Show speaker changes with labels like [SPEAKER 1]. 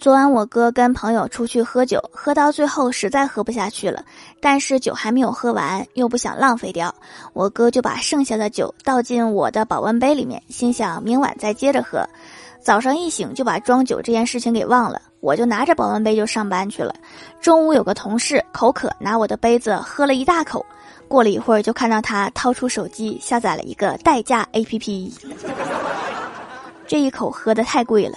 [SPEAKER 1] 昨晚我哥跟朋友出去喝酒喝到最后实在喝不下去了但是酒还没有喝完又不想浪费掉我哥就把剩下的酒倒进我的保温杯里面心想明晚再接着喝。早上一醒就把装酒这件事情给忘了我就拿着保温杯就上班去了。中午有个同事口渴拿我的杯子喝了一大口过了一会儿就看到他掏出手机下载了一个代驾 app 这一口喝的太贵了